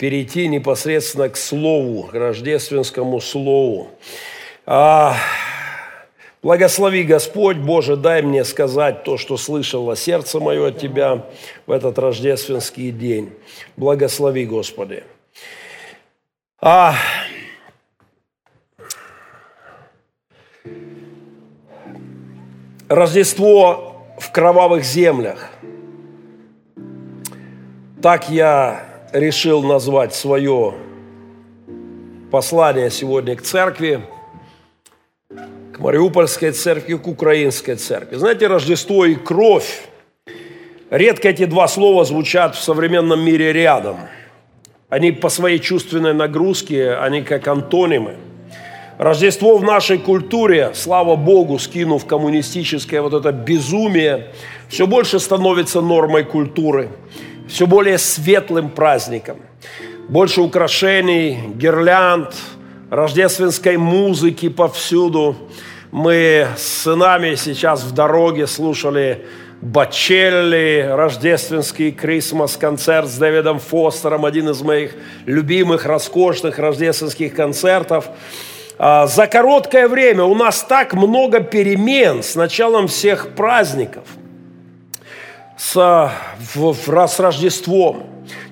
перейти непосредственно к слову, к рождественскому слову. А, благослови, Господь, Боже, дай мне сказать то, что слышало сердце мое от Тебя в этот рождественский день. Благослови, Господи. А, Рождество в кровавых землях. Так я решил назвать свое послание сегодня к церкви, к Мариупольской церкви, к Украинской церкви. Знаете, Рождество и кровь, редко эти два слова звучат в современном мире рядом. Они по своей чувственной нагрузке, они как антонимы – Рождество в нашей культуре, слава Богу, скинув коммунистическое вот это безумие, все больше становится нормой культуры, все более светлым праздником. Больше украшений, гирлянд, рождественской музыки повсюду. Мы с сынами сейчас в дороге слушали Бачелли, рождественский Крисмас-концерт с Дэвидом Фостером, один из моих любимых, роскошных рождественских концертов – а, за короткое время у нас так много перемен с началом всех праздников, с, в, в, с Рождеством.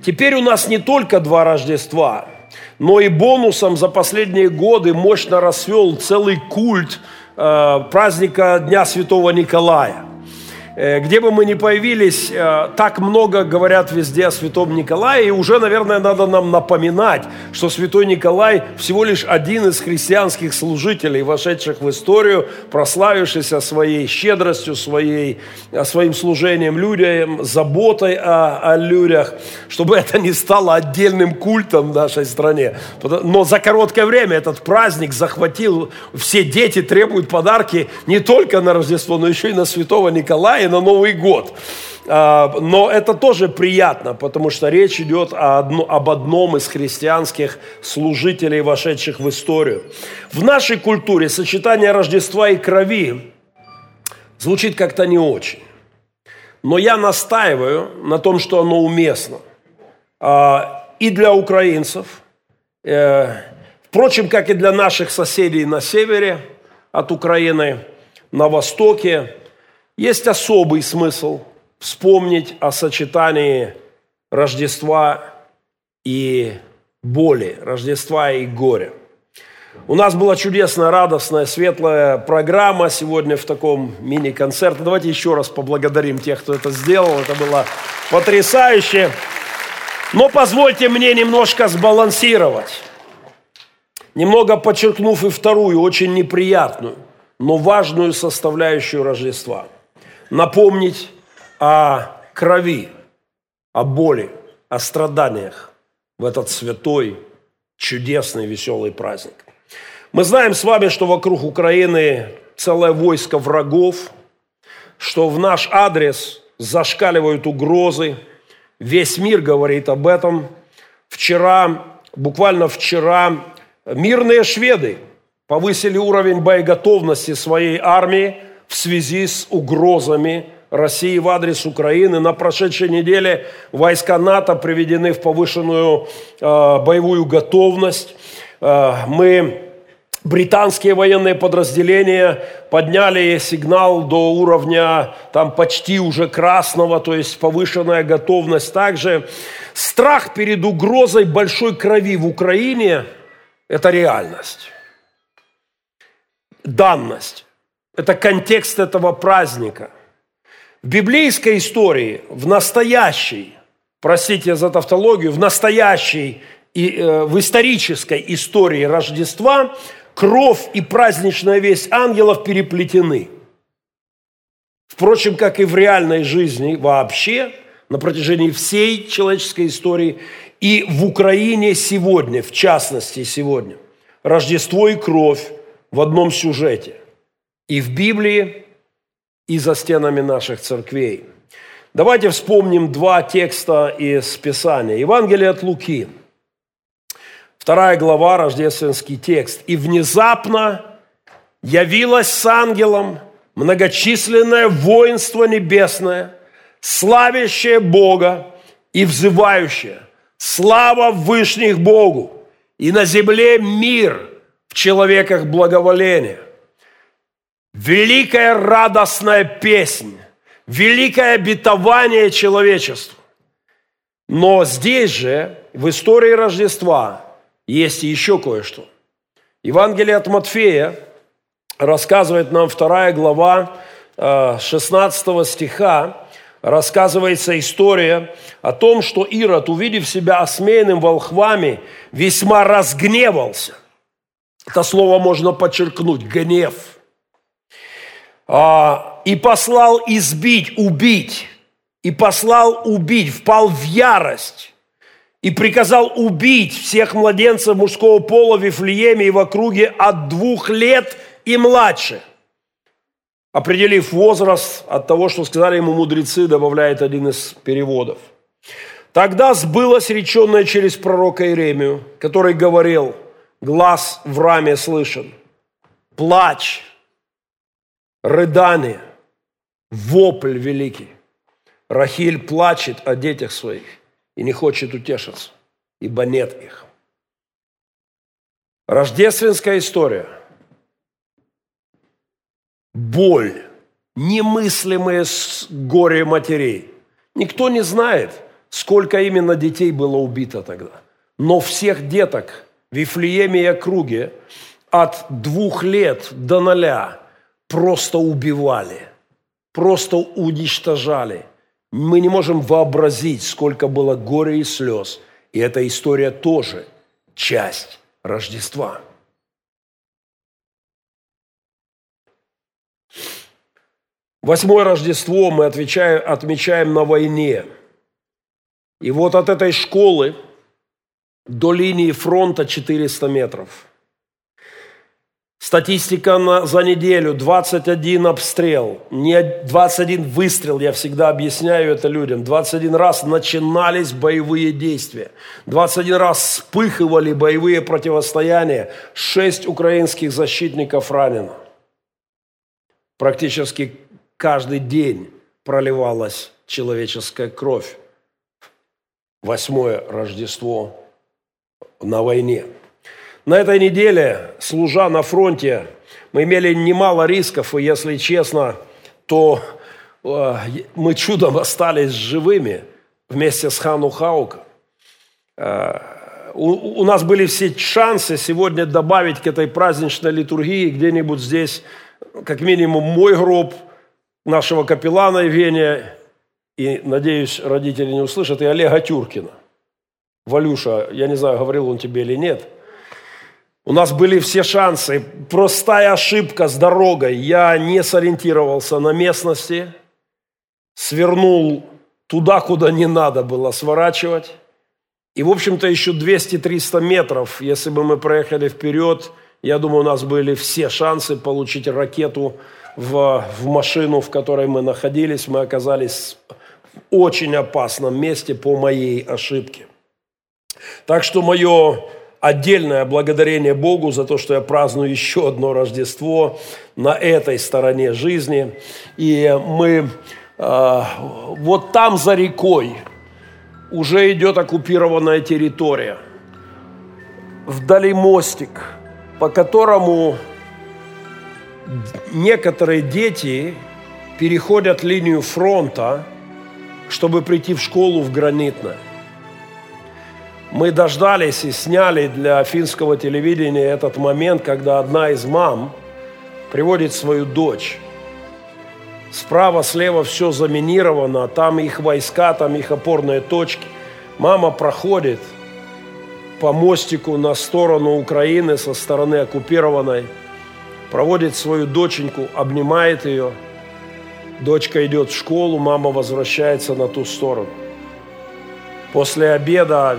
Теперь у нас не только два Рождества, но и бонусом за последние годы мощно расцвел целый культ э, праздника Дня Святого Николая. Э, где бы мы ни появились, э, так много говорят везде о святом Николае, и уже, наверное, надо нам напоминать, что святой Николай всего лишь один из христианских служителей, вошедших в историю, прославившийся своей щедростью, своей, э, своим служением людям, заботой о, о людях, чтобы это не стало отдельным культом в нашей стране. Но за короткое время этот праздник захватил, все дети требуют подарки не только на Рождество, но еще и на святого Николая, на Новый год. А, но это тоже приятно, потому что речь идет об одном из христианских служителей, вошедших в историю. В нашей культуре сочетание Рождества и крови звучит как-то не очень. Но я настаиваю на том, что оно уместно. А, и для украинцев, э, впрочем, как и для наших соседей на севере от Украины, на востоке, есть особый смысл вспомнить о сочетании Рождества и боли, Рождества и горя. У нас была чудесная, радостная, светлая программа сегодня в таком мини-концерте. Давайте еще раз поблагодарим тех, кто это сделал. Это было потрясающе. Но позвольте мне немножко сбалансировать, немного подчеркнув и вторую, очень неприятную, но важную составляющую Рождества – напомнить о крови, о боли, о страданиях в этот святой, чудесный, веселый праздник. Мы знаем с вами, что вокруг Украины целое войско врагов, что в наш адрес зашкаливают угрозы. Весь мир говорит об этом. Вчера, буквально вчера, мирные шведы повысили уровень боеготовности своей армии – в связи с угрозами России в адрес Украины. На прошедшей неделе войска НАТО приведены в повышенную э, боевую готовность. Э, мы британские военные подразделения подняли сигнал до уровня там почти уже красного, то есть повышенная готовность. Также страх перед угрозой большой крови в Украине – это реальность, данность. Это контекст этого праздника. В библейской истории, в настоящей, простите за тавтологию, в настоящей и э, в исторической истории Рождества кровь и праздничная весть ангелов переплетены. Впрочем, как и в реальной жизни вообще, на протяжении всей человеческой истории, и в Украине сегодня, в частности сегодня, Рождество и кровь в одном сюжете – и в Библии, и за стенами наших церквей. Давайте вспомним два текста из Писания. Евангелие от Луки, вторая глава, рождественский текст. «И внезапно явилось с ангелом многочисленное воинство небесное, славящее Бога и взывающее, Слава Вышних Богу! И на земле мир, в человеках благоволение. Великая радостная песнь, великое обетование человечеству. Но здесь же, в истории Рождества, есть еще кое-что. Евангелие от Матфея рассказывает нам вторая глава 16 э, стиха, рассказывается история о том, что Ирод, увидев себя осмеянным волхвами, весьма разгневался. Это слово можно подчеркнуть – гнев. А, и послал избить, убить. И послал убить, впал в ярость. И приказал убить всех младенцев мужского пола в Вифлееме и в округе от двух лет и младше – определив возраст от того, что сказали ему мудрецы, добавляет один из переводов. Тогда сбылось реченное через пророка Иеремию, который говорил, глаз в раме слышен, плач, рыдание, вопль великий. Рахиль плачет о детях своих и не хочет утешиться, ибо нет их. Рождественская история – боль, немыслимое горе матерей. Никто не знает, сколько именно детей было убито тогда. Но всех деток в Вифлееме и округе от двух лет до ноля просто убивали, просто уничтожали. Мы не можем вообразить, сколько было горя и слез. И эта история тоже часть Рождества. Восьмое Рождество мы отвечаем, отмечаем на войне. И вот от этой школы до линии фронта 400 метров. Статистика на, за неделю, 21 обстрел, не 21 выстрел, я всегда объясняю это людям. 21 раз начинались боевые действия, 21 раз вспыхивали боевые противостояния, 6 украинских защитников ранено. Практически каждый день проливалась человеческая кровь. Восьмое Рождество на войне. На этой неделе, служа на фронте, мы имели немало рисков, и если честно, то э, мы чудом остались живыми вместе с Хану Хаука. Э, у, у нас были все шансы сегодня добавить к этой праздничной литургии где-нибудь здесь, как минимум, мой гроб – нашего капеллана Евгения, и, надеюсь, родители не услышат, и Олега Тюркина. Валюша, я не знаю, говорил он тебе или нет. У нас были все шансы. Простая ошибка с дорогой. Я не сориентировался на местности, свернул туда, куда не надо было сворачивать. И, в общем-то, еще 200-300 метров, если бы мы проехали вперед, я думаю, у нас были все шансы получить ракету в, в машину, в которой мы находились. Мы оказались в очень опасном месте по моей ошибке. Так что мое отдельное благодарение Богу за то, что я праздную еще одно Рождество на этой стороне жизни. И мы э, вот там за рекой уже идет оккупированная территория. Вдали мостик, по которому некоторые дети переходят линию фронта, чтобы прийти в школу в Гранитное. Мы дождались и сняли для финского телевидения этот момент, когда одна из мам приводит свою дочь. Справа, слева все заминировано, там их войска, там их опорные точки. Мама проходит по мостику на сторону Украины со стороны оккупированной – проводит свою доченьку, обнимает ее. Дочка идет в школу, мама возвращается на ту сторону. После обеда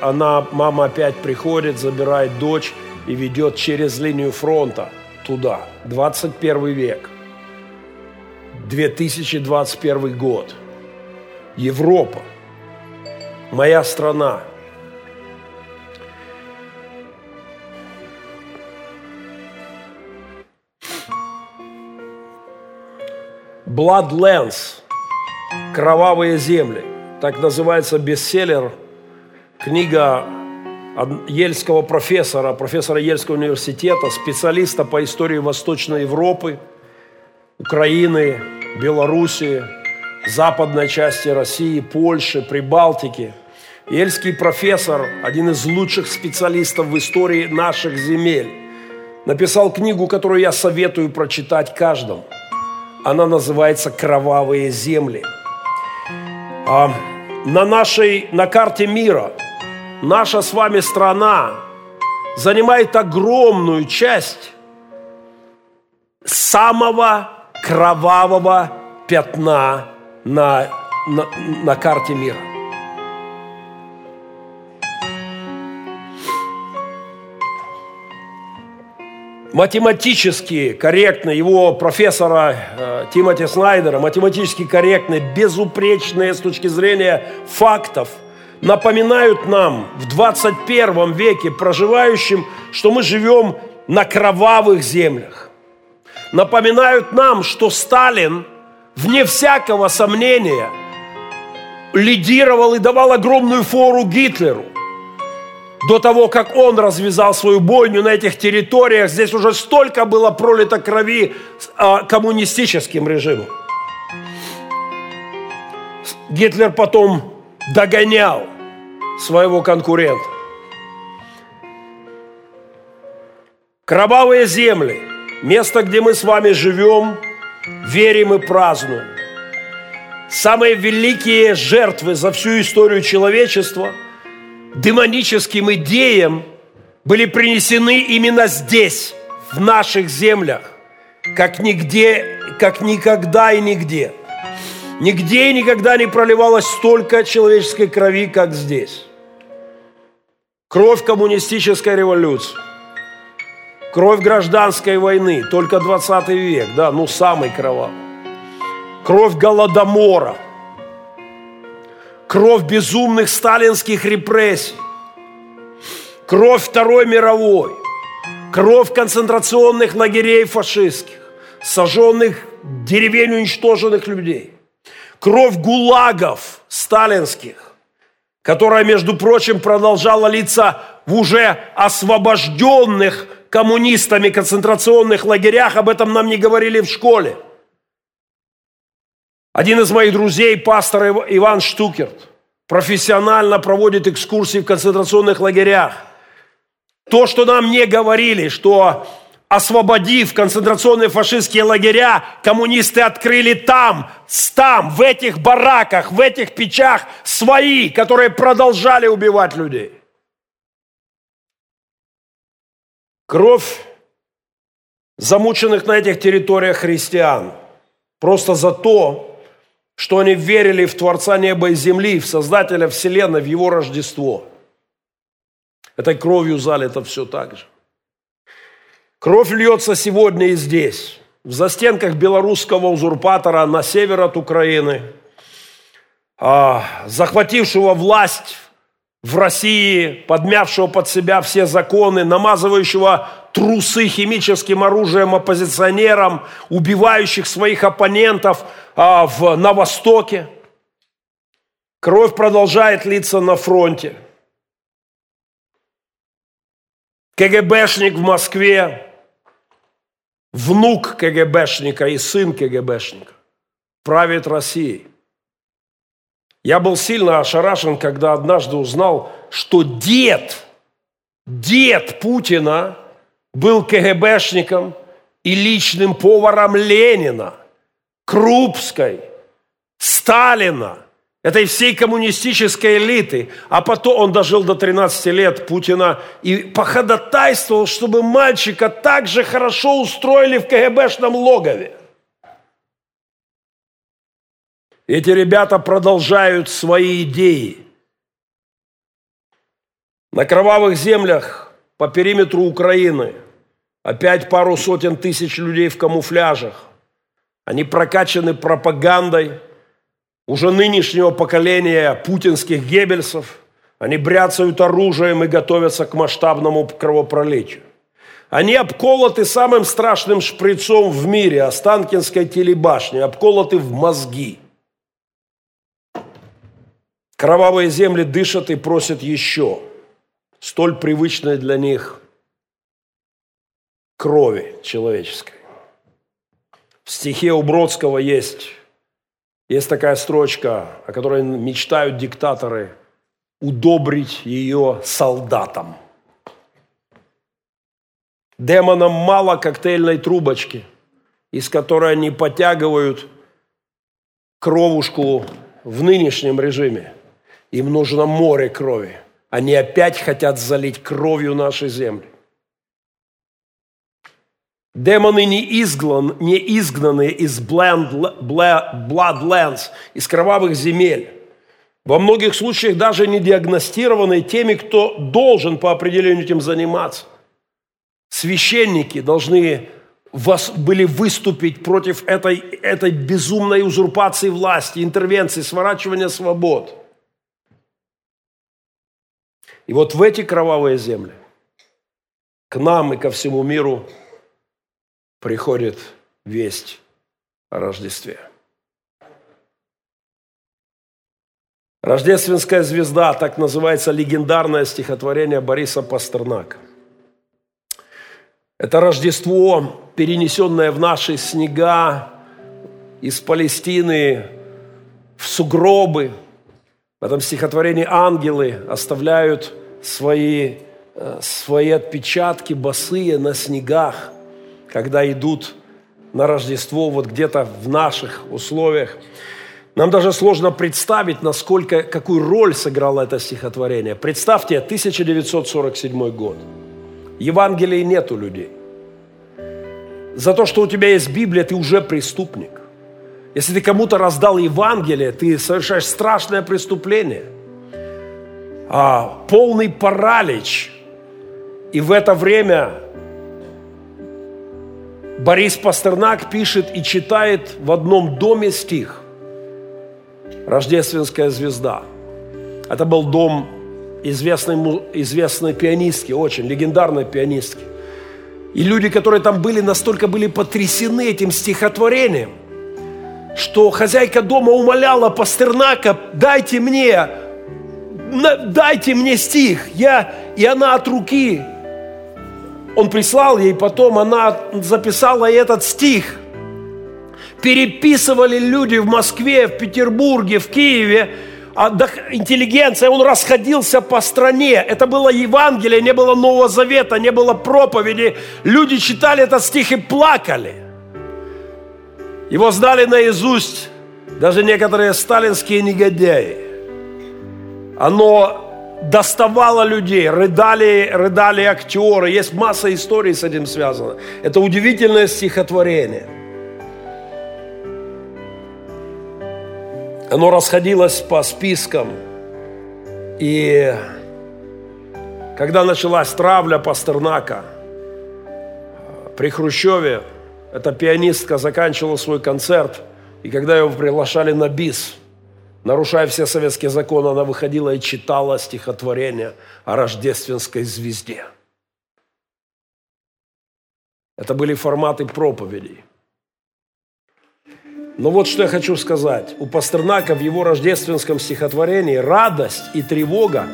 она, мама опять приходит, забирает дочь и ведет через линию фронта туда. 21 век. 2021 год. Европа. Моя страна. Bloodlands, кровавые земли, так называется бестселлер книга ельского профессора, профессора Ельского университета, специалиста по истории Восточной Европы, Украины, Белоруссии, западной части России, Польши, Прибалтики. Ельский профессор, один из лучших специалистов в истории наших земель, написал книгу, которую я советую прочитать каждому. Она называется «Кровавые земли». А на нашей, на карте мира наша с вами страна занимает огромную часть самого кровавого пятна на, на, на карте мира. математически корректно, его профессора э, Тимоти Снайдера, математически корректно, безупречные с точки зрения фактов, напоминают нам в 21 веке проживающим, что мы живем на кровавых землях. Напоминают нам, что Сталин, вне всякого сомнения, лидировал и давал огромную фору Гитлеру – до того, как он развязал свою бойню на этих территориях, здесь уже столько было пролито крови а, коммунистическим режимом. Гитлер потом догонял своего конкурента. Кровавые земли, место, где мы с вами живем, верим и празднуем. Самые великие жертвы за всю историю человечества – демоническим идеям были принесены именно здесь, в наших землях, как нигде, как никогда и нигде. Нигде и никогда не проливалось столько человеческой крови, как здесь. Кровь коммунистической революции, кровь гражданской войны, только 20 век, да, ну самый кровавый. Кровь Голодомора – кровь безумных сталинских репрессий, кровь Второй мировой, кровь концентрационных лагерей фашистских, сожженных деревень уничтоженных людей, кровь гулагов сталинских, которая, между прочим, продолжала литься в уже освобожденных коммунистами концентрационных лагерях, об этом нам не говорили в школе – один из моих друзей, пастор Иван Штукерт, профессионально проводит экскурсии в концентрационных лагерях. То, что нам не говорили, что освободив концентрационные фашистские лагеря, коммунисты открыли там, там, в этих бараках, в этих печах свои, которые продолжали убивать людей. Кровь замученных на этих территориях христиан просто за то, что они верили в Творца неба и земли, в Создателя Вселенной, в Его Рождество. Этой кровью залито все так же. Кровь льется сегодня и здесь, в застенках белорусского узурпатора на север от Украины, а, захватившего власть в России, подмявшего под себя все законы, намазывающего трусы химическим оружием оппозиционерам, убивающих своих оппонентов а, в, на Востоке. Кровь продолжает литься на фронте. КГБшник в Москве, внук КГБшника и сын КГБшника правит Россией. Я был сильно ошарашен, когда однажды узнал, что дед, дед Путина был КГБшником и личным поваром Ленина, Крупской, Сталина, этой всей коммунистической элиты. А потом он дожил до 13 лет Путина и походатайствовал, чтобы мальчика так же хорошо устроили в КГБшном логове. Эти ребята продолжают свои идеи. На кровавых землях по периметру Украины опять пару сотен тысяч людей в камуфляжах. Они прокачаны пропагандой уже нынешнего поколения путинских геббельсов. Они бряцают оружием и готовятся к масштабному кровопролитию. Они обколоты самым страшным шприцом в мире, Останкинской телебашни, обколоты в мозги – Кровавые земли дышат и просят еще, столь привычной для них крови человеческой. В стихе у Бродского есть, есть такая строчка, о которой мечтают диктаторы, удобрить ее солдатам. Демонам мало коктейльной трубочки, из которой они потягивают кровушку в нынешнем режиме. Им нужно море крови. Они опять хотят залить кровью наши земли. Демоны не, изгнан, не изгнаны из bloodlands, из кровавых земель. Во многих случаях даже не диагностированы теми, кто должен по определению этим заниматься. Священники должны вас были выступить против этой, этой безумной узурпации власти, интервенции, сворачивания свобод. И вот в эти кровавые земли к нам и ко всему миру приходит весть о Рождестве. Рождественская звезда, так называется легендарное стихотворение Бориса Пастернака. Это Рождество, перенесенное в наши снега из Палестины в сугробы. В этом стихотворении ангелы оставляют свои, э, свои отпечатки босые на снегах, когда идут на Рождество вот где-то в наших условиях. Нам даже сложно представить, насколько, какую роль сыграло это стихотворение. Представьте, 1947 год – Евангелия нет у людей. За то, что у тебя есть Библия, ты уже преступник. Если ты кому-то раздал Евангелие, ты совершаешь страшное преступление. А, полный паралич. И в это время Борис Пастернак пишет и читает в одном доме стих «Рождественская звезда». Это был дом известной, известной пианистки, очень легендарной пианистки. И люди, которые там были, настолько были потрясены этим стихотворением, что хозяйка дома умоляла Пастернака, дайте мне, дайте мне стих. Я, и она от руки, он прислал ей, потом она записала этот стих. Переписывали люди в Москве, в Петербурге, в Киеве – интеллигенция, он расходился по стране. Это было Евангелие, не было Нового Завета, не было проповеди. Люди читали этот стих и плакали. Его знали наизусть даже некоторые сталинские негодяи. Оно доставало людей, рыдали, рыдали актеры. Есть масса историй с этим связано. Это удивительное стихотворение – Оно расходилось по спискам. И когда началась травля Пастернака при Хрущеве, эта пианистка заканчивала свой концерт, и когда его приглашали на бис, нарушая все советские законы, она выходила и читала стихотворение о рождественской звезде. Это были форматы проповедей. Но вот что я хочу сказать. У Пастернака в его рождественском стихотворении радость и тревога,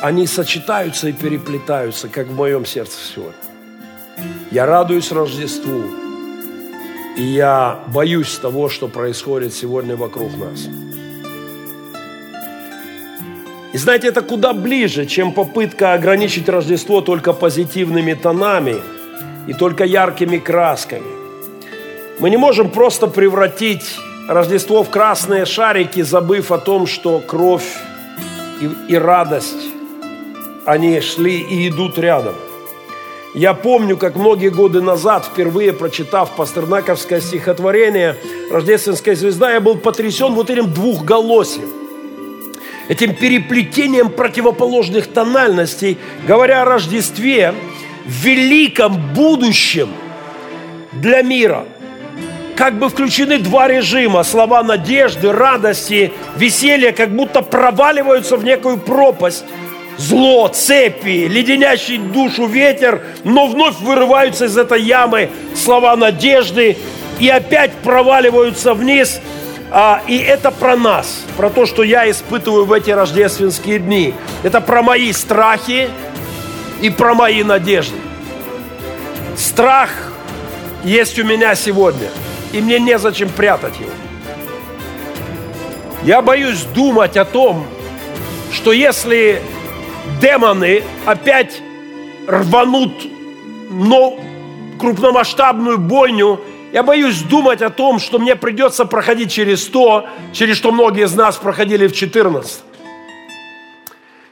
они сочетаются и переплетаются, как в моем сердце сегодня. Я радуюсь Рождеству, и я боюсь того, что происходит сегодня вокруг нас. И знаете, это куда ближе, чем попытка ограничить Рождество только позитивными тонами и только яркими красками. Мы не можем просто превратить Рождество в красные шарики, забыв о том, что кровь и, и радость, они шли и идут рядом. Я помню, как многие годы назад, впервые прочитав пастернаковское стихотворение «Рождественская звезда», я был потрясен вот этим двухголосием, этим переплетением противоположных тональностей, говоря о Рождестве великом будущем для мира – как бы включены два режима. Слова надежды, радости, веселья как будто проваливаются в некую пропасть. Зло, цепи, леденящий душу ветер, но вновь вырываются из этой ямы слова надежды и опять проваливаются вниз. А, и это про нас, про то, что я испытываю в эти рождественские дни. Это про мои страхи и про мои надежды. Страх есть у меня сегодня, и мне незачем прятать его. Я боюсь думать о том, что если демоны опять рванут но крупномасштабную бойню, я боюсь думать о том, что мне придется проходить через то, через что многие из нас проходили в 14.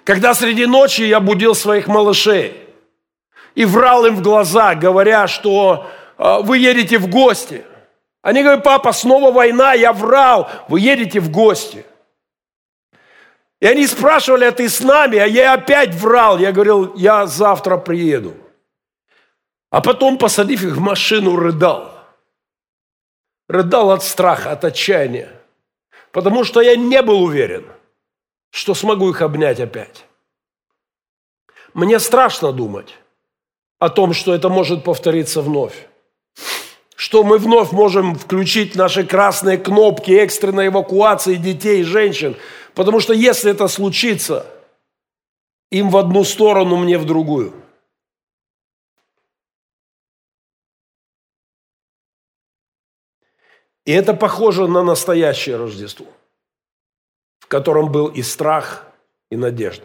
Когда среди ночи я будил своих малышей и врал им в глаза, говоря, что э, вы едете в гости. Они говорят, папа, снова война, я врал, вы едете в гости. И они спрашивали, а ты с нами? А я опять врал. Я говорил, я завтра приеду. А потом, посадив их в машину, рыдал. Рыдал от страха, от отчаяния. Потому что я не был уверен, что смогу их обнять опять. Мне страшно думать о том, что это может повториться вновь. Что мы вновь можем включить наши красные кнопки экстренной эвакуации детей и женщин. Потому что если это случится, им в одну сторону, мне в другую – И это похоже на настоящее Рождество, в котором был и страх, и надежда.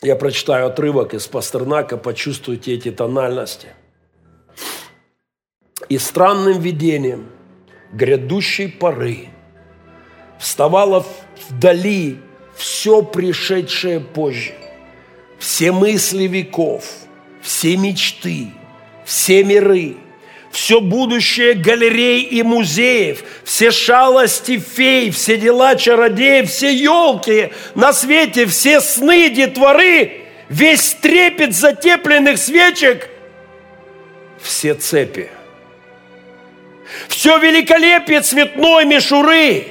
Я прочитаю отрывок из Пастернака, почувствуйте эти тональности. И странным видением грядущей поры вставало вдали все пришедшее позже, все мысли веков, все мечты, все миры, все будущее галерей и музеев, все шалости фей, все дела чародеев, все елки на свете, все сны детворы, весь трепет затепленных свечек, все цепи. Все великолепие цветной мишуры,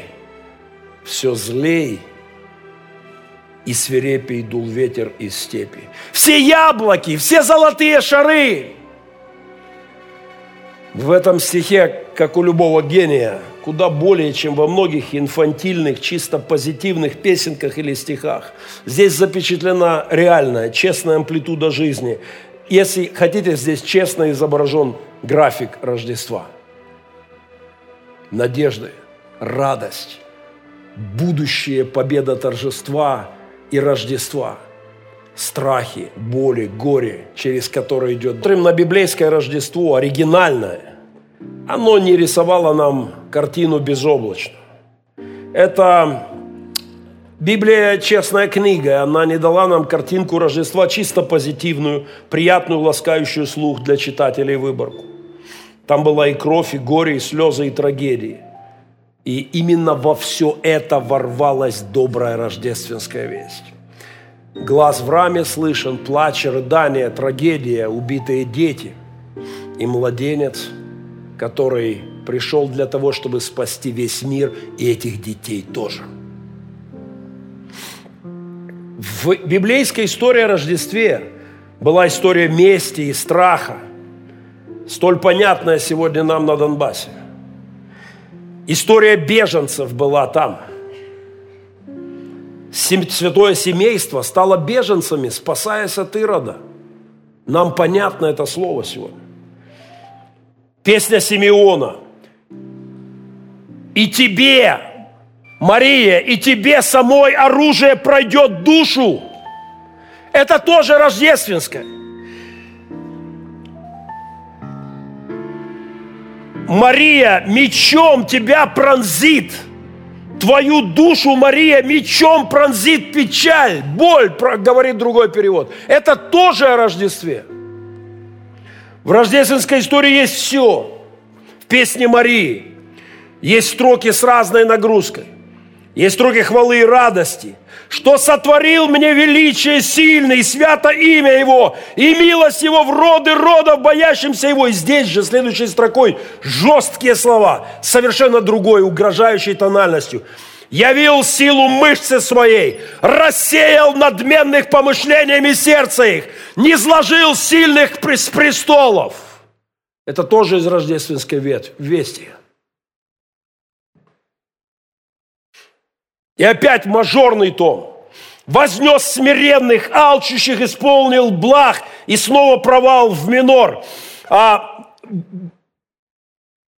все злей и свирепей дул ветер из степи. Все яблоки, все золотые шары – в этом стихе, как у любого гения, куда более, чем во многих инфантильных, чисто позитивных песенках или стихах. Здесь запечатлена реальная, честная амплитуда жизни. Если хотите, здесь честно изображен график Рождества. Надежды, радость, будущее победа торжества и Рождества – страхи, боли, горе, через которые идет. Смотрим на библейское Рождество, оригинальное. Оно не рисовало нам картину безоблачную. Это Библия честная книга, она не дала нам картинку Рождества чисто позитивную, приятную, ласкающую слух для читателей выборку. Там была и кровь, и горе, и слезы, и трагедии. И именно во все это ворвалась добрая рождественская весть. Глаз в раме слышен, плач, рыдание, трагедия, убитые дети и младенец, который пришел для того, чтобы спасти весь мир и этих детей тоже. В библейской истории о Рождестве была история мести и страха, столь понятная сегодня нам на Донбассе. История беженцев была там – святое семейство стало беженцами, спасаясь от Ирода. Нам понятно это слово сегодня. Песня Симеона. И тебе, Мария, и тебе самой оружие пройдет душу. Это тоже рождественское. Мария мечом тебя пронзит – Твою душу, Мария, мечом пронзит печаль, боль, говорит другой перевод. Это тоже о Рождестве. В рождественской истории есть все. В песне Марии есть строки с разной нагрузкой. Есть строки хвалы и радости – что сотворил мне величие сильное, и свято имя Его, и милость Его в роды родов, боящимся Его. И здесь же, следующей строкой, жесткие слова, совершенно другой, угрожающей тональностью. Явил силу мышцы своей, рассеял надменных помышлениями сердца их, не сложил сильных с престолов. Это тоже из рождественской вести. И опять мажорный том. Вознес смиренных, алчущих, исполнил благ, и снова провал в минор. А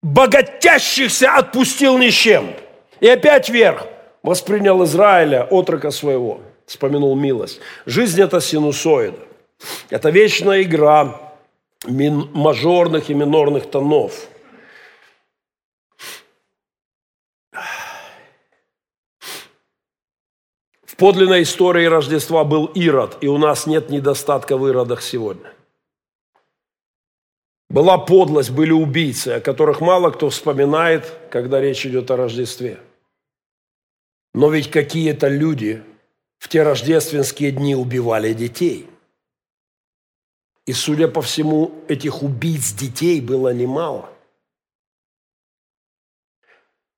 богатящихся отпустил ни чем. И опять вверх. Воспринял Израиля, отрока своего. Вспомянул милость. Жизнь – это синусоида. Это вечная игра мажорных и минорных тонов. Подлинной истории Рождества был Ирод, и у нас нет недостатка в Иродах сегодня. Была подлость, были убийцы, о которых мало кто вспоминает, когда речь идет о Рождестве. Но ведь какие-то люди в те рождественские дни убивали детей. И, судя по всему, этих убийц детей было немало.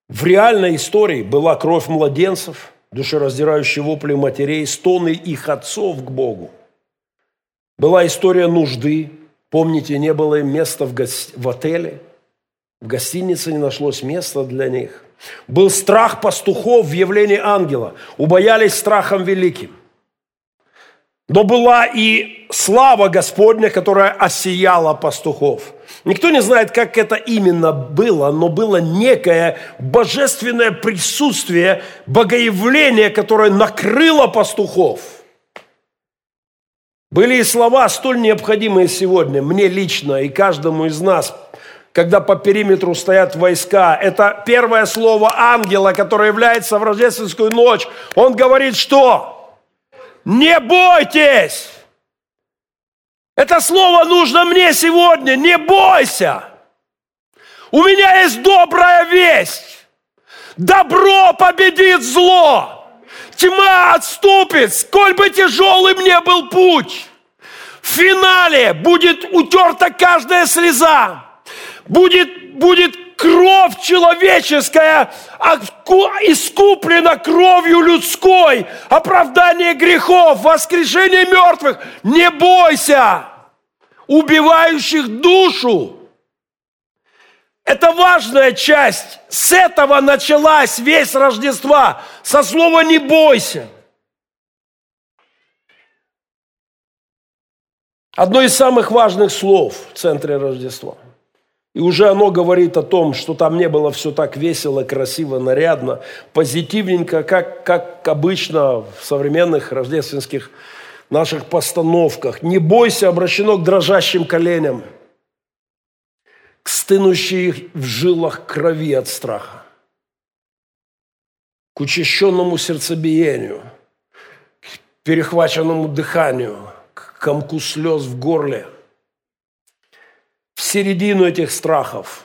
В реальной истории была кровь младенцев, душераздирающие вопли матерей, стоны их отцов к Богу. Была история нужды, Помните, не было им места в, гос... в отеле, в гостинице не нашлось места для них. Был страх пастухов в явлении ангела, убоялись страхом великим. Но была и слава Господня, которая осияла пастухов. Никто не знает, как это именно было, но было некое божественное присутствие, богоявление, которое накрыло пастухов – были и слова, столь необходимые сегодня, мне лично и каждому из нас, когда по периметру стоят войска. Это первое слово ангела, которое является в рождественскую ночь. Он говорит, что? Не бойтесь! Это слово нужно мне сегодня. Не бойся! У меня есть добрая весть. Добро победит зло. Тьма отступит, сколь бы тяжелым не был путь. В финале будет утерта каждая слеза. Будет, будет кровь человеческая искуплена кровью людской. Оправдание грехов, воскрешение мертвых. Не бойся убивающих душу. Это важная часть. С этого началась весь Рождества. Со слова «не бойся». Одно из самых важных слов в центре Рождества. И уже оно говорит о том, что там не было все так весело, красиво, нарядно, позитивненько, как, как обычно в современных рождественских наших постановках. «Не бойся» обращено к дрожащим коленям – к стынущей в жилах крови от страха, к учащенному сердцебиению, к перехваченному дыханию, к комку слез в горле. В середину этих страхов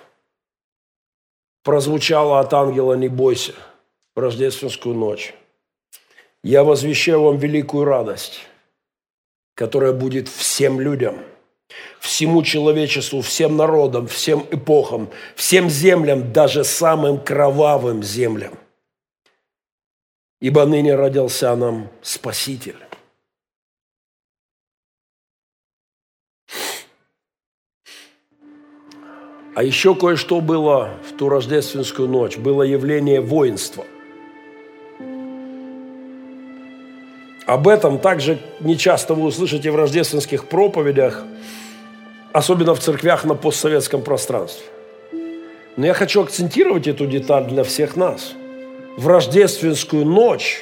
прозвучало от ангела «Не бойся» в рождественскую ночь. Я возвещаю вам великую радость, которая будет всем людям – всему человечеству, всем народам, всем эпохам, всем землям, даже самым кровавым землям. Ибо ныне родился нам Спаситель. А еще кое-что было в ту рождественскую ночь. Было явление воинства. Об этом также нечасто вы услышите в рождественских проповедях – особенно в церквях на постсоветском пространстве. Но я хочу акцентировать эту деталь для всех нас. В рождественскую ночь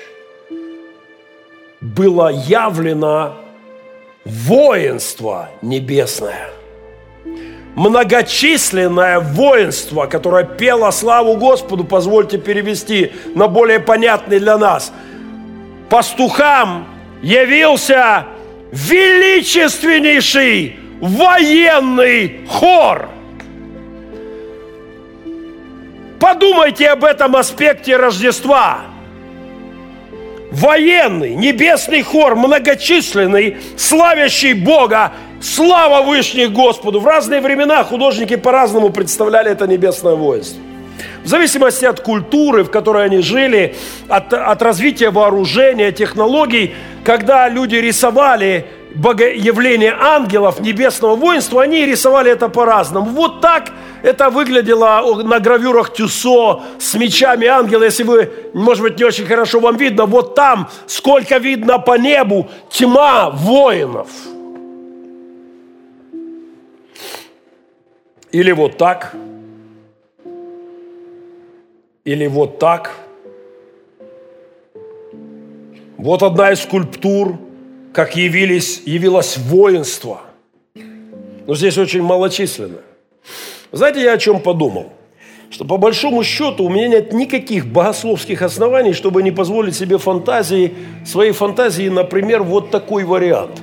было явлено воинство небесное. Многочисленное воинство, которое пело славу Господу, позвольте перевести на более понятный для нас. Пастухам явился величественнейший военный хор. Подумайте об этом аспекте Рождества. Военный, небесный хор, многочисленный, славящий Бога, слава Вышних Господу. В разные времена художники по-разному представляли это небесное воинство. В зависимости от культуры, в которой они жили, от, от развития вооружения, технологий, когда люди рисовали богоявление ангелов, небесного воинства, они рисовали это по-разному. Вот так это выглядело на гравюрах Тюсо с мечами ангела. Если вы, может быть, не очень хорошо вам видно, вот там, сколько видно по небу, тьма воинов. Или вот так. Или вот так. Вот одна из скульптур – как явились, явилось воинство. Но здесь очень малочисленно. Знаете, я о чем подумал? Что по большому счету у меня нет никаких богословских оснований, чтобы не позволить себе фантазии, своей фантазии, например, вот такой вариант.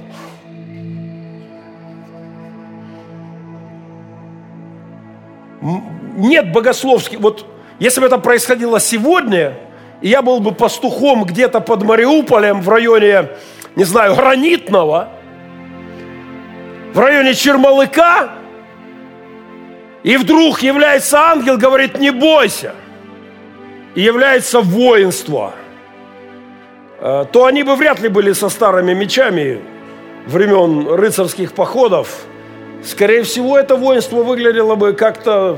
Нет богословских, вот если бы это происходило сегодня, и я был бы пастухом где-то под Мариуполем в районе не знаю, гранитного, в районе Чермалыка, и вдруг является ангел, говорит, не бойся, и является воинство, э, то они бы вряд ли были со старыми мечами времен рыцарских походов. Скорее всего, это воинство выглядело бы как-то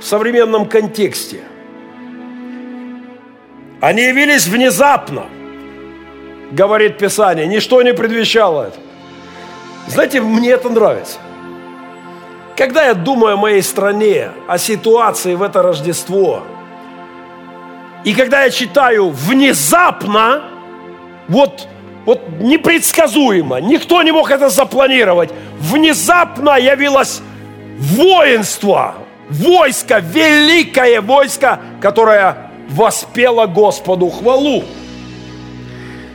в современном контексте. Они явились внезапно – говорит Писание. Ничто не предвещало это. Знаете, мне это нравится. Когда я думаю о моей стране, о ситуации в это Рождество, и когда я читаю внезапно, вот, вот непредсказуемо, никто не мог это запланировать, внезапно явилось воинство, войско, великое войско, которое воспело Господу хвалу.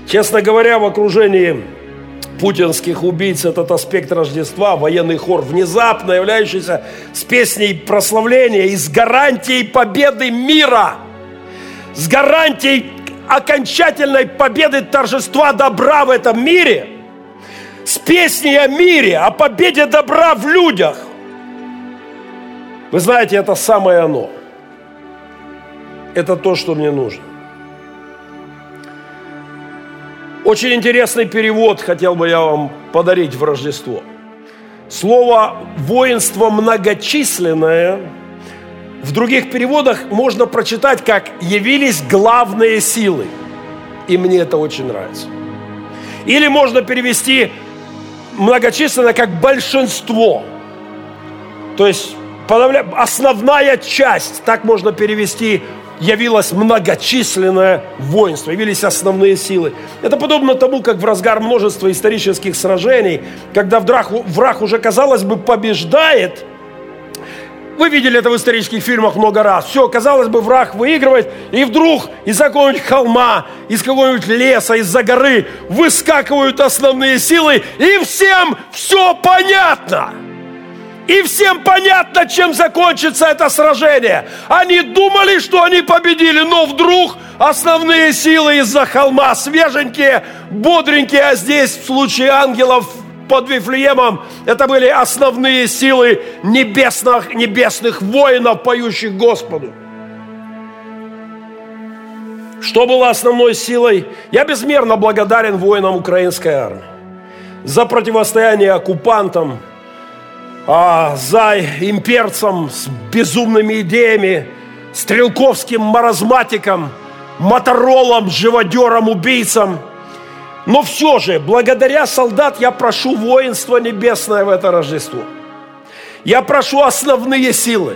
Честно говоря, в окружении путинских убийц этот аспект Рождества, военный хор, внезапно являющийся с песней прославления и с гарантией победы мира, с гарантией окончательной победы торжества добра в этом мире, с песней о мире, о победе добра в людях. Вы знаете, это самое оно. Это то, что мне нужно. Очень интересный перевод хотел бы я вам подарить в Рождество. Слово «воинство многочисленное» в других переводах можно прочитать как «явились главные силы». И мне это очень нравится. Или можно перевести многочисленно как большинство. То есть основная часть, так можно перевести явилось многочисленное воинство, явились основные силы. Это подобно тому, как в разгар множества исторических сражений, когда враг, враг уже, казалось бы, побеждает, вы видели это в исторических фильмах много раз. Все, казалось бы, враг выигрывает, и вдруг из какого-нибудь холма, из какого-нибудь леса, из-за горы выскакивают основные силы, и всем все понятно. И всем понятно, чем закончится это сражение. Они думали, что они победили, но вдруг основные силы из-за холма свеженькие, бодренькие, а здесь в случае ангелов под Вифлеемом это были основные силы небесных, небесных воинов, поющих Господу. Что было основной силой? Я безмерно благодарен воинам украинской армии за противостояние оккупантам, а, за имперцем с безумными идеями, стрелковским маразматиком, моторолом, живодером, убийцам. Но все же, благодаря солдат, я прошу воинство небесное в это Рождество. Я прошу основные силы.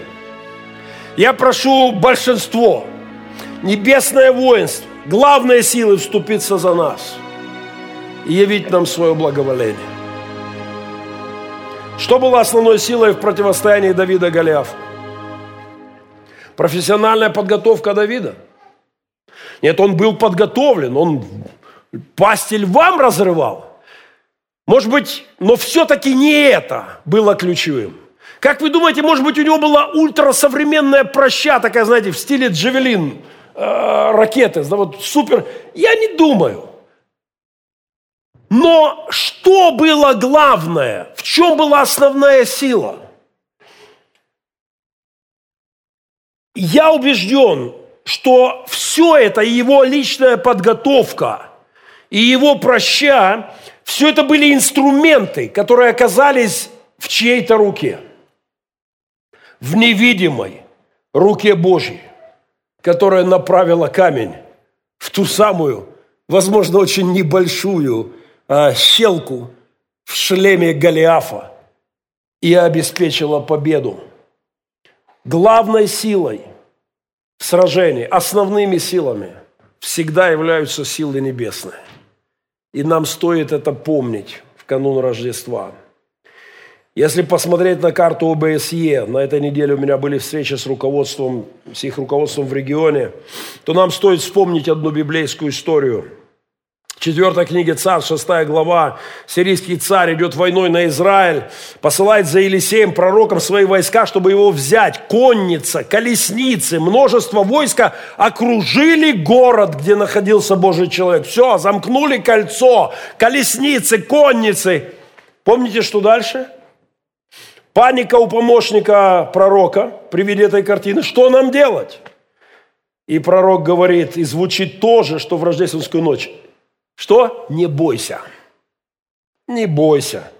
Я прошу большинство, небесное воинство, главные силы вступиться за нас и явить нам свое благоволение. Что было основной силой в противостоянии Давида Голиафу? Профессиональная подготовка Давида? Нет, он был подготовлен, он пасти львам разрывал. Может быть, но все-таки не это было ключевым. Как вы думаете, может быть, у него была ультрасовременная проща, такая, знаете, в стиле Джавелин, э, ракеты, да, вот супер. Я не думаю. Но что было главное? В чем была основная сила? Я убежден, что все это, его личная подготовка, и его проща, все это были инструменты, которые оказались в чьей-то руке. В невидимой руке Божьей, которая направила камень в ту самую, возможно, очень небольшую а, щелку в шлеме Голиафа и обеспечила победу. Главной силой в сражении, основными силами всегда являются силы небесные. И нам стоит это помнить в канун Рождества. Если посмотреть на карту ОБСЕ, на этой неделе у меня были встречи с руководством, с их руководством в регионе, то нам стоит вспомнить одну библейскую историю – Четвертая книга Царь, шестая глава. Сирийский царь идет войной на Израиль, посылает за Елисеем, пророком, свои войска, чтобы его взять. Конница, колесницы, множество войска окружили город, где находился Божий человек. Все, замкнули кольцо, колесницы, конницы. Помните, что дальше? Паника у помощника пророка при виде этой картины. Что нам делать? И пророк говорит, и звучит то же, что в рождественскую ночь. Что? Не бойся. Не бойся.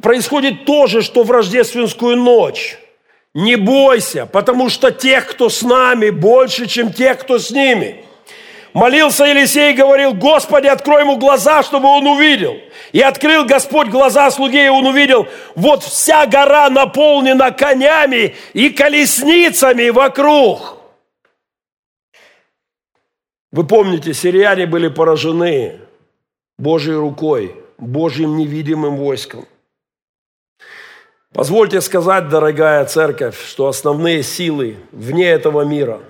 Происходит то же, что в рождественскую ночь. Не бойся, потому что тех, кто с нами, больше, чем тех, кто с ними. Молился Елисей и говорил, Господи, открой ему глаза, чтобы он увидел. И открыл Господь глаза слуге, и он увидел, вот вся гора наполнена конями и колесницами вокруг. Вы помните, сирияне были поражены Божьей рукой, Божьим невидимым войском. Позвольте сказать, дорогая церковь, что основные силы вне этого мира,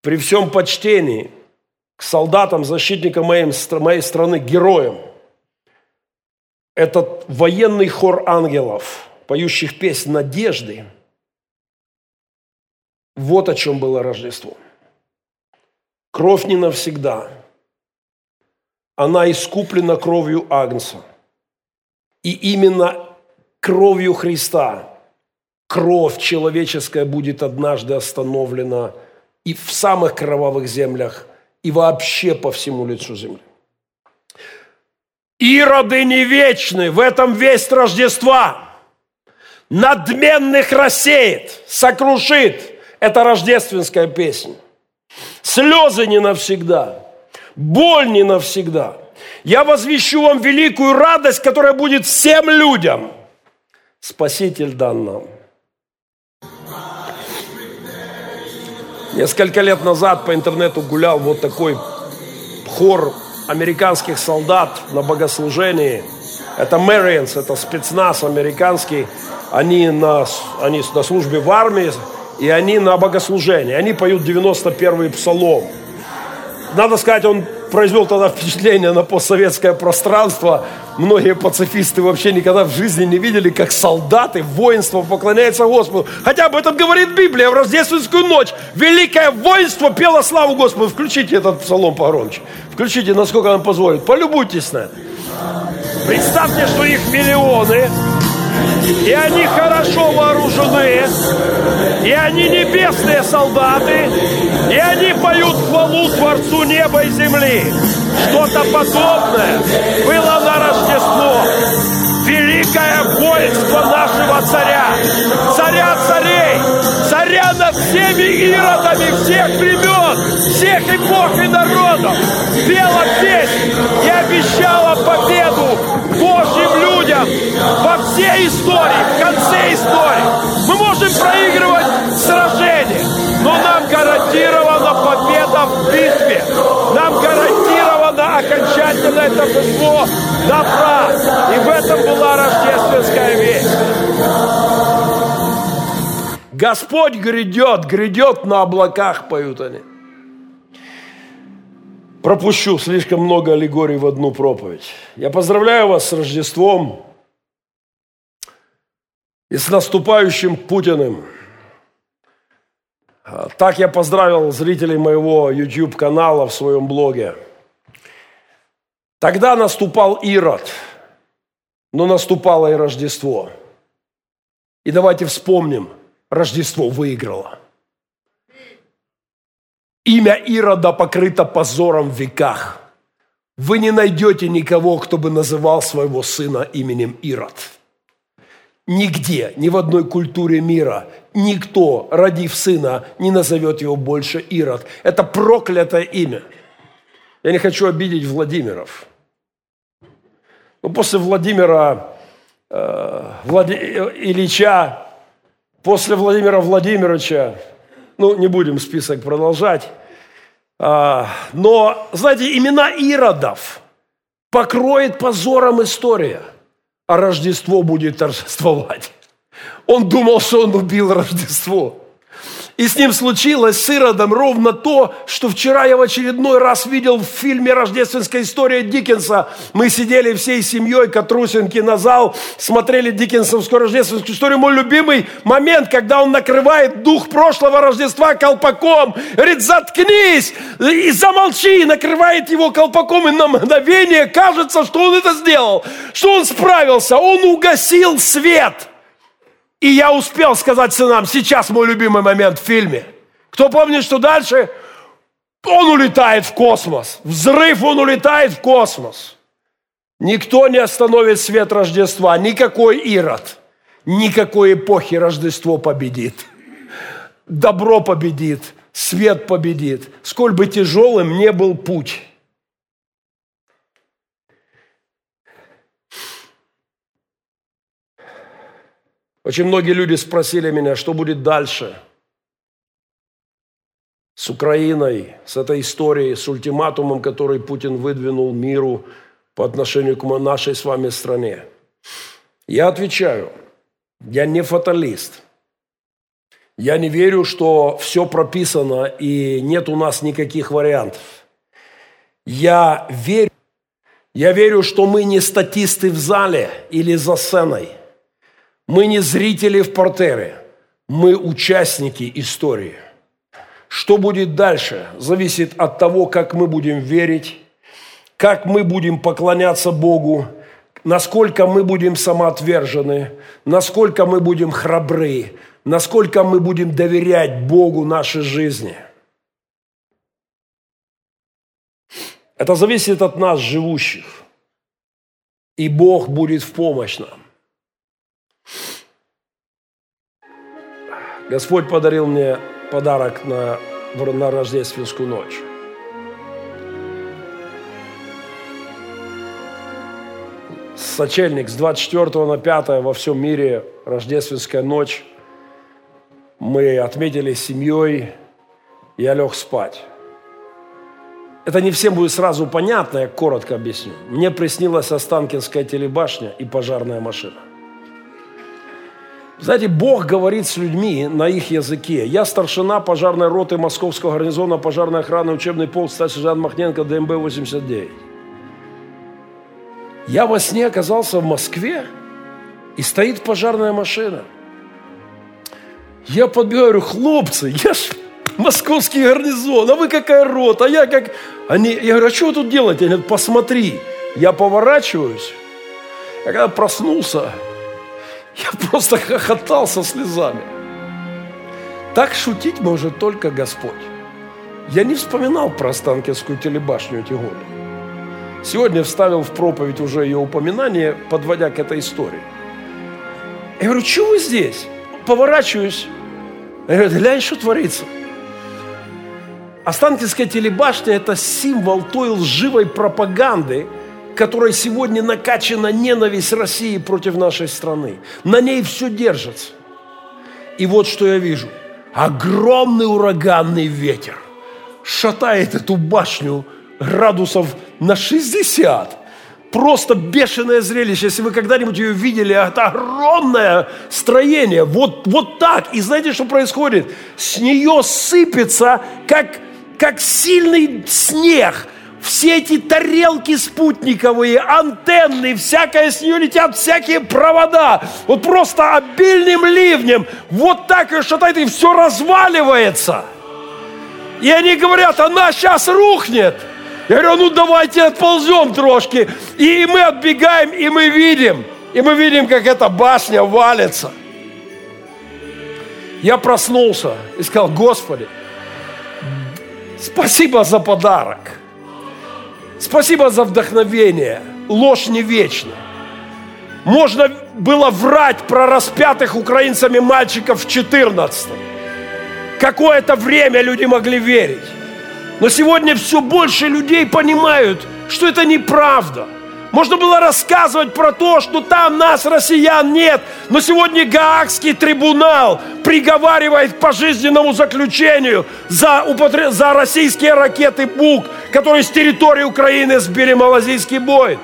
при всем почтении к солдатам, защитникам моей, моей страны, героям, этот военный хор ангелов, поющих песнь надежды, вот о чем было Рождество – Кровь не навсегда. Она искуплена кровью Агнца. И именно кровью Христа кровь человеческая будет однажды остановлена и в самых кровавых землях, и вообще по всему лицу земли. Ироды не вечны, в этом весть Рождества. Надменных рассеет, сокрушит. Это рождественская песня. Слезы не навсегда, боль не навсегда. Я возвещу вам великую радость, которая будет всем людям. Спаситель дан нам. Несколько лет назад по интернету гулял вот такой хор американских солдат на богослужении. Это Мэриенс, это спецназ американский. Они на, они на службе в армии, и они на богослужении. Они поют 91-й псалом. Надо сказать, он произвел тогда впечатление на постсоветское пространство. Многие пацифисты вообще никогда в жизни не видели, как солдаты, воинство поклоняется Господу. Хотя об этом говорит Библия в рождественскую ночь. Великое воинство пело славу Господу. Включите этот псалом погромче. Включите, насколько он позволит. Полюбуйтесь на это. Представьте, что их миллионы, и они хорошо вооружены, и они небесные солдаты, и они поют хвалу Творцу неба и земли. Что-то подобное было на Рождество. Великое воинство нашего царя, царя царей, царя над всеми иродами всех времен, всех эпох и народов, пела песнь и обещала победу Божьим людям во всей истории, в конце истории. Мы можем проигрывать сражения, но нам гарантирована победа в битве. Нам гарантировано окончательное торжество добра. И в этом была рождественская весть. Господь грядет, грядет на облаках, поют они. Пропущу слишком много аллегорий в одну проповедь. Я поздравляю вас с Рождеством и с наступающим Путиным. Так я поздравил зрителей моего YouTube-канала в своем блоге. Тогда наступал Ирод, но наступало и Рождество. И давайте вспомним, Рождество выиграло. Имя Ирода покрыто позором в веках. Вы не найдете никого, кто бы называл своего сына именем Ирод. Нигде, ни в одной культуре мира, никто, родив сына, не назовет его больше Ирод. Это проклятое имя. Я не хочу обидеть Владимиров. Но после Владимира э, Влади... Ильича, после Владимира Владимировича, ну, не будем список продолжать, а, но, знаете, имена Иродов покроет позором история – а Рождество будет торжествовать. Он думал, что он убил Рождество. И с ним случилось с Иродом ровно то, что вчера я в очередной раз видел в фильме «Рождественская история» Диккенса. Мы сидели всей семьей Катрусинки на зал, смотрели Диккенсовскую рождественскую историю. Мой любимый момент, когда он накрывает дух прошлого Рождества колпаком. Говорит, заткнись и замолчи. И накрывает его колпаком, и на мгновение кажется, что он это сделал, что он справился. Он угасил свет – и я успел сказать сынам, сейчас мой любимый момент в фильме. Кто помнит, что дальше? Он улетает в космос. Взрыв, он улетает в космос. Никто не остановит свет Рождества. Никакой Ирод. Никакой эпохи Рождество победит. Добро победит. Свет победит. Сколь бы тяжелым не был путь. Очень многие люди спросили меня, что будет дальше с Украиной, с этой историей, с ультиматумом, который Путин выдвинул миру по отношению к нашей с вами стране. Я отвечаю, я не фаталист. Я не верю, что все прописано и нет у нас никаких вариантов. Я верю, я верю, что мы не статисты в зале или за сценой – мы не зрители в портере, мы участники истории. Что будет дальше, зависит от того, как мы будем верить, как мы будем поклоняться Богу, насколько мы будем самоотвержены, насколько мы будем храбры, насколько мы будем доверять Богу нашей жизни. Это зависит от нас, живущих. И Бог будет в помощь нам. Господь подарил мне подарок на, на рождественскую ночь. Сочельник с 24 на 5 во всем мире рождественская ночь. Мы отметили семьей, я лег спать. Это не всем будет сразу понятно, я коротко объясню. Мне приснилась Останкинская телебашня и пожарная машина. Знаете, Бог говорит с людьми на их языке. Я старшина пожарной роты Московского гарнизона пожарной охраны учебный полк старший сержант Махненко ДМБ-89. Я во сне оказался в Москве, и стоит пожарная машина. Я подбегаю, говорю, хлопцы, я ж московский гарнизон, а вы какая рота, а я как... Они, я говорю, а что вы тут делаете? Они говорят, посмотри. Я поворачиваюсь. Я когда проснулся, я просто хохотал со слезами. Так шутить может только Господь. Я не вспоминал про Останкинскую телебашню эти годы. Сегодня вставил в проповедь уже ее упоминание, подводя к этой истории. Я говорю, что вы здесь? Поворачиваюсь. Я говорю, глянь, что творится. Останкинская телебашня – это символ той лживой пропаганды – которой сегодня накачана ненависть России против нашей страны. На ней все держится. И вот что я вижу. Огромный ураганный ветер шатает эту башню градусов на 60. Просто бешеное зрелище. Если вы когда-нибудь ее видели, это огромное строение. Вот, вот так. И знаете, что происходит? С нее сыпется, как, как сильный снег – все эти тарелки спутниковые, антенны, всякое с нее летят, всякие провода. Вот просто обильным ливнем. Вот так и шатает, и все разваливается. И они говорят, она сейчас рухнет. Я говорю, ну давайте отползем трошки. И мы отбегаем, и мы видим. И мы видим, как эта башня валится. Я проснулся и сказал, Господи, Спасибо за подарок. Спасибо за вдохновение. Ложь не вечна. Можно было врать про распятых украинцами мальчиков в 14 Какое-то время люди могли верить. Но сегодня все больше людей понимают, что это неправда. Можно было рассказывать про то, что там нас, россиян, нет. Но сегодня Гаагский трибунал приговаривает к пожизненному заключению за, употреб... за российские ракеты «Бук», которые с территории Украины сбили малазийский бой.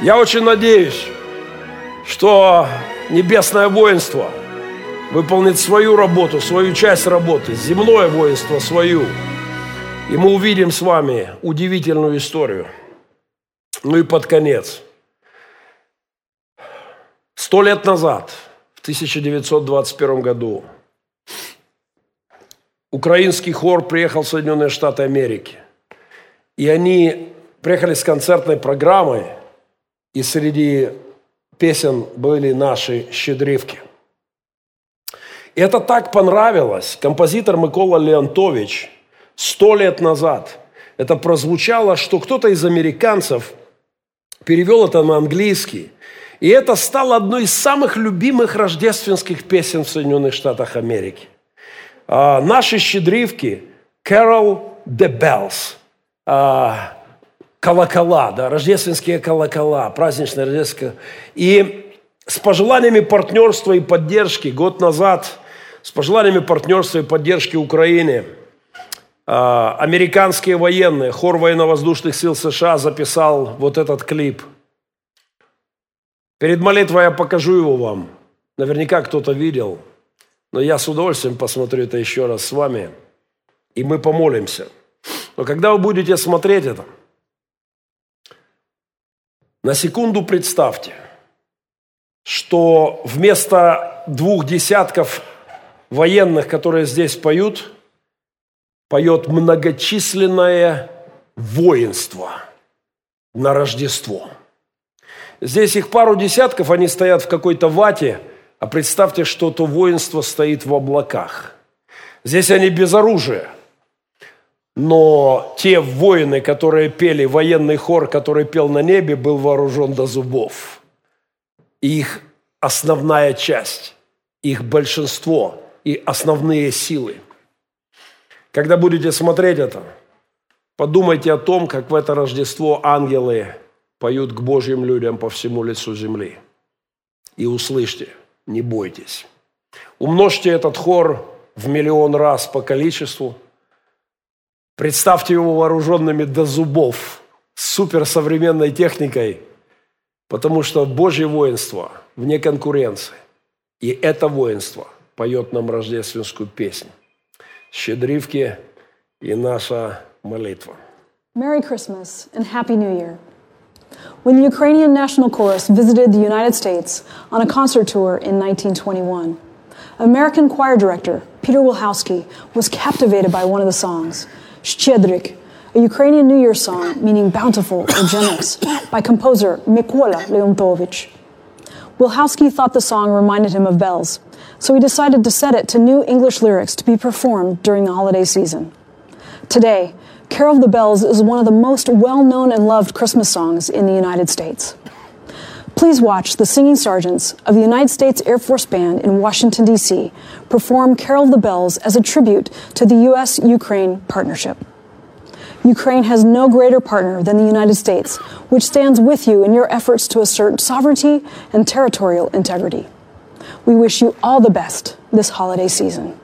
Я очень надеюсь, что небесное воинство выполнит свою работу, свою часть работы, земное воинство свою. И мы увидим с вами удивительную историю. Ну и под конец. Сто лет назад, в 1921 году, украинский хор приехал в Соединенные Штаты Америки. И они приехали с концертной программой – и среди песен были наши щедривки. И это так понравилось. Композитор Микола Леонтович сто лет назад это прозвучало, что кто-то из американцев перевел это на английский. И это стало одной из самых любимых рождественских песен в Соединенных Штатах Америки. А, наши щедривки «Carol the Bells» а, колокола, да, рождественские колокола, праздничные рождественские. И с пожеланиями партнерства и поддержки год назад, с пожеланиями партнерства и поддержки Украины, американские военные, хор военно-воздушных сил США записал вот этот клип. Перед молитвой я покажу его вам. Наверняка кто-то видел, но я с удовольствием посмотрю это еще раз с вами, и мы помолимся. Но когда вы будете смотреть это – на секунду представьте, что вместо двух десятков военных, которые здесь поют, поет многочисленное воинство на Рождество. Здесь их пару десятков, они стоят в какой-то вате, а представьте, что то воинство стоит в облаках. Здесь они без оружия – но те воины, которые пели, военный хор, который пел на небе, был вооружен до зубов. Их основная часть, их большинство и основные силы. Когда будете смотреть это, подумайте о том, как в это Рождество ангелы поют к Божьим людям по всему лицу земли. И услышьте, не бойтесь. Умножьте этот хор в миллион раз по количеству – Представьте его вооруженными до зубов, суперсовременной техникой, потому что Божье воинство вне конкуренции. И это воинство поет нам рождественскую песню. Щедривки и наша молитва. Merry Christmas and Happy New Year. When the Ukrainian National Chorus visited the United States on a concert tour in 1921, American choir director Peter Wilhowsky was captivated by one of the songs – Щедрик, a Ukrainian New Year song meaning bountiful or generous, by composer Mykola Leontovich. Wilhowsky thought the song reminded him of bells, so he decided to set it to new English lyrics to be performed during the holiday season. Today, Carol of the Bells is one of the most well known and loved Christmas songs in the United States. Please watch the Singing Sergeants of the United States Air Force Band in Washington, D.C. perform Carol of the Bells as a tribute to the U.S. Ukraine partnership. Ukraine has no greater partner than the United States, which stands with you in your efforts to assert sovereignty and territorial integrity. We wish you all the best this holiday season.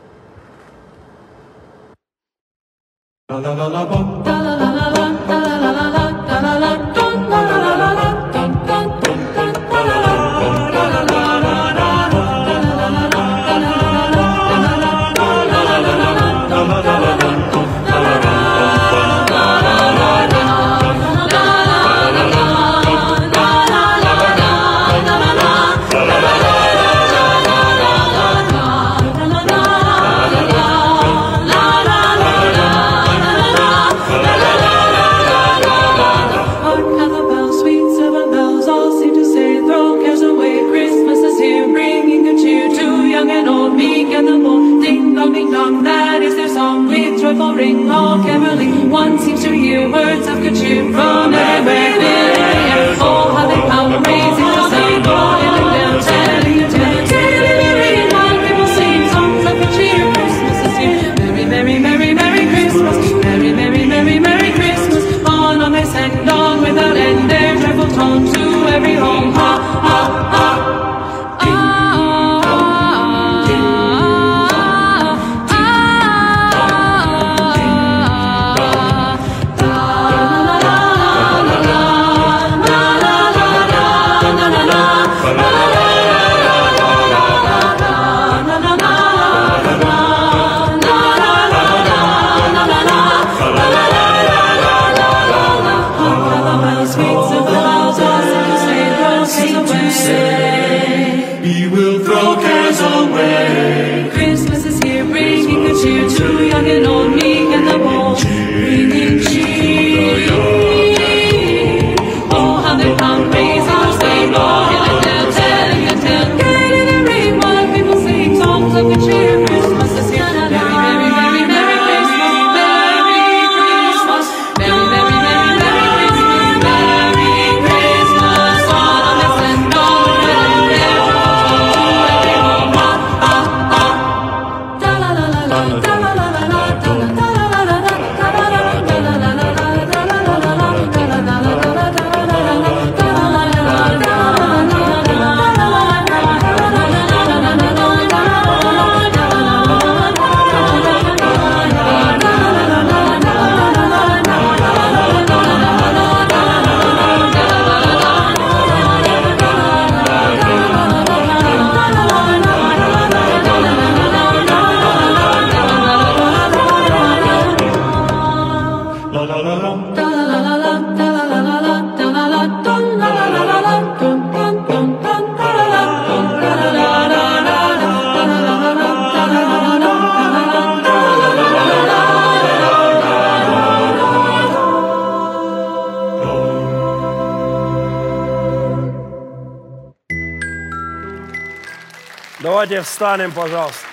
Встанем, пожалуйста.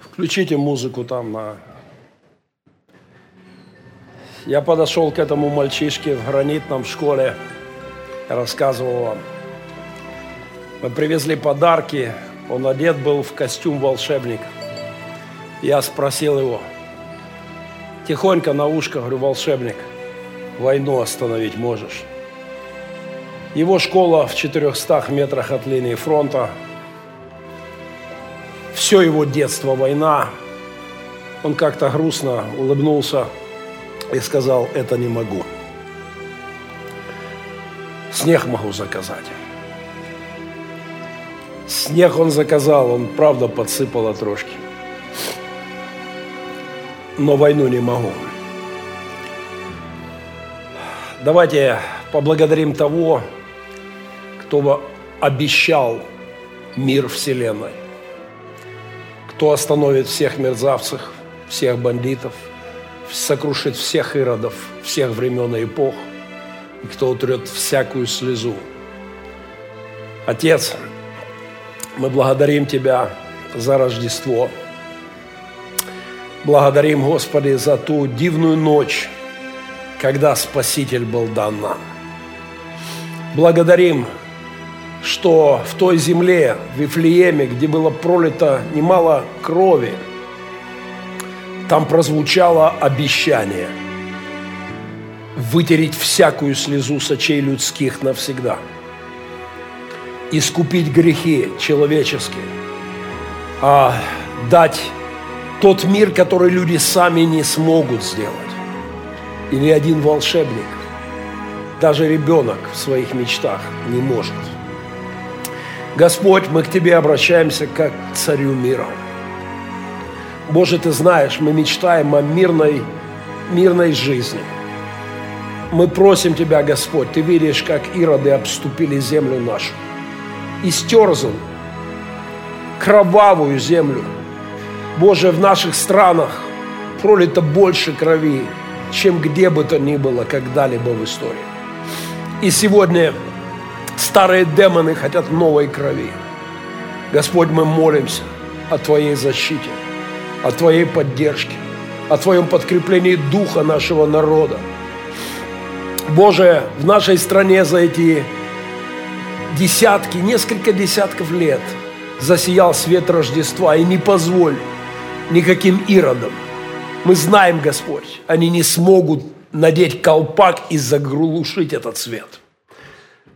Включите музыку там на... Я подошел к этому мальчишке в гранитном школе, рассказывал вам. Мы привезли подарки, он одет был в костюм волшебника. Я спросил его, тихонько на ушко, говорю, волшебник, войну остановить можешь? Его школа в 400 метрах от линии фронта. Все его детство война. Он как-то грустно улыбнулся и сказал, это не могу. Снег могу заказать. Снег он заказал, он правда подсыпал трошки. Но войну не могу. Давайте поблагодарим того, кто обещал мир Вселенной, кто остановит всех мерзавцев, всех бандитов, сокрушит всех иродов, всех времен и эпох, и кто утрет всякую слезу. Отец, мы благодарим Тебя за Рождество. Благодарим, Господи, за ту дивную ночь, когда Спаситель был дан нам. Благодарим, что в той земле, в Вифлееме, где было пролито немало крови, там прозвучало обещание вытереть всякую слезу с очей людских навсегда, искупить грехи человеческие, а дать тот мир, который люди сами не смогут сделать. И ни один волшебник, даже ребенок в своих мечтах не может. Господь, мы к Тебе обращаемся как к Царю мира. Боже, Ты знаешь, мы мечтаем о мирной, мирной жизни. Мы просим Тебя, Господь, Ты видишь, как ироды обступили землю нашу. Истерзан, кровавую землю. Боже, в наших странах пролито больше крови, чем где бы то ни было когда-либо в истории. И сегодня старые демоны хотят новой крови. Господь, мы молимся, о Твоей защите, о Твоей поддержке, о Твоем подкреплении духа нашего народа. Боже, в нашей стране за эти десятки, несколько десятков лет засиял свет Рождества, и не позволь никаким иродам. Мы знаем, Господь, они не смогут надеть колпак и заглушить этот свет.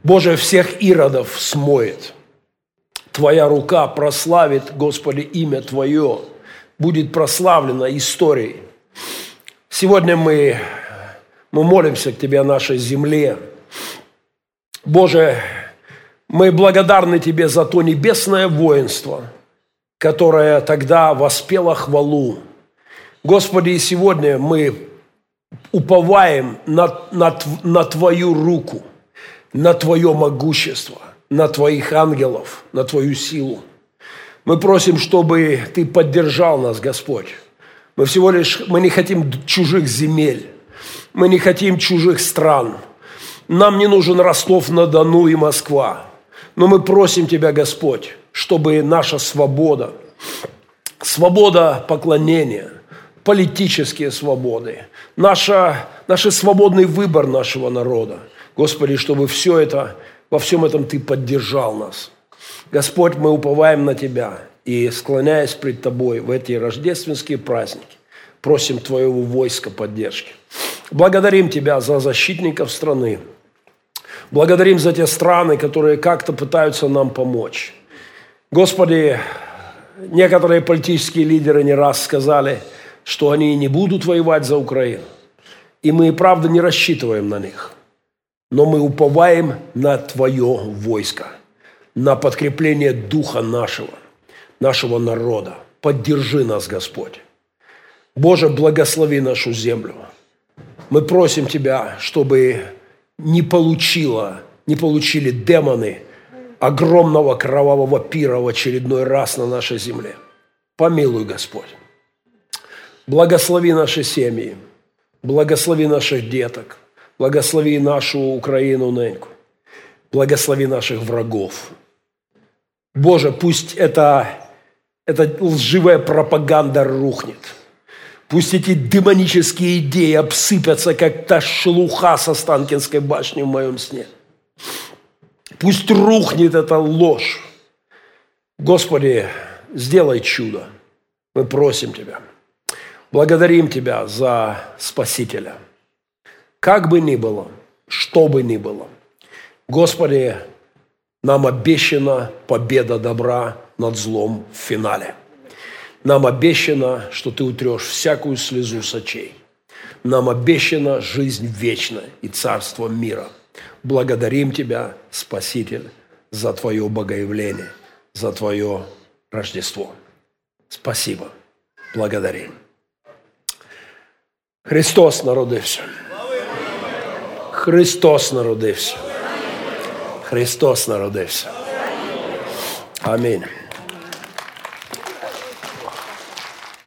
Боже, всех иродов смоет. Твоя рука прославит, Господи, имя Твое. Будет прославлено историей. Сегодня мы, мы молимся к Тебе о нашей земле. Боже, мы благодарны Тебе за то небесное воинство, которое тогда воспело хвалу. Господи, и сегодня мы уповаем на, на, на Твою руку, на Твое могущество, на Твоих ангелов, на Твою силу. Мы просим, чтобы Ты поддержал нас, Господь. Мы всего лишь, мы не хотим чужих земель, мы не хотим чужих стран. Нам не нужен Ростов-на-Дону и Москва. Но мы просим Тебя, Господь, чтобы наша свобода, свобода поклонения, политические свободы, наша, наш свободный выбор нашего народа. Господи, чтобы все это, во всем этом Ты поддержал нас. Господь, мы уповаем на Тебя и, склоняясь пред Тобой в эти рождественские праздники, просим Твоего войска поддержки. Благодарим Тебя за защитников страны. Благодарим за те страны, которые как-то пытаются нам помочь. Господи, некоторые политические лидеры не раз сказали, что они не будут воевать за Украину. И мы, правда, не рассчитываем на них. Но мы уповаем на Твое войско, на подкрепление духа нашего, нашего народа. Поддержи нас, Господь. Боже, благослови нашу землю. Мы просим Тебя, чтобы не получила, не получили демоны огромного кровавого пира в очередной раз на нашей земле. Помилуй, Господь. Благослови наши семьи, благослови наших деток, благослови нашу Украину неньку, благослови наших врагов. Боже, пусть эта, эта лживая пропаганда рухнет. Пусть эти демонические идеи обсыпятся, как та шелуха со Станкинской башни в моем сне. Пусть рухнет эта ложь. Господи, сделай чудо. Мы просим Тебя. Благодарим Тебя за Спасителя. Как бы ни было, что бы ни было, Господи, нам обещана победа добра над злом в финале. Нам обещано, что Ты утрешь всякую слезу с очей. Нам обещана жизнь вечная и царство мира. Благодарим Тебя, Спаситель, за Твое богоявление, за Твое Рождество. Спасибо. Благодарим. Христос народився. Христос народився. Христос народився. Амінь.